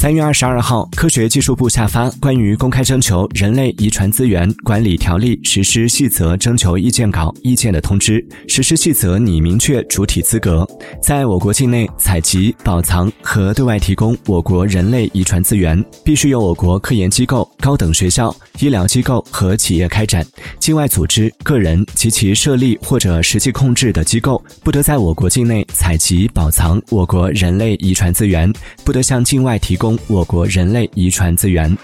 三月二十二号，科学技术部下发关于公开征求人类遗传资源管理条例实施细则征求意见稿意见的通知。实施细则拟明确主体资格，在我国境内采集、保藏和对外提供我国人类遗传资源，必须由我国科研机构、高等学校、医疗机构和企业开展。境外组织、个人及其设立或者实际控制的机构，不得在我国境内采集、保藏我国人类遗传资源，不得向境外提供我国人类遗传资源。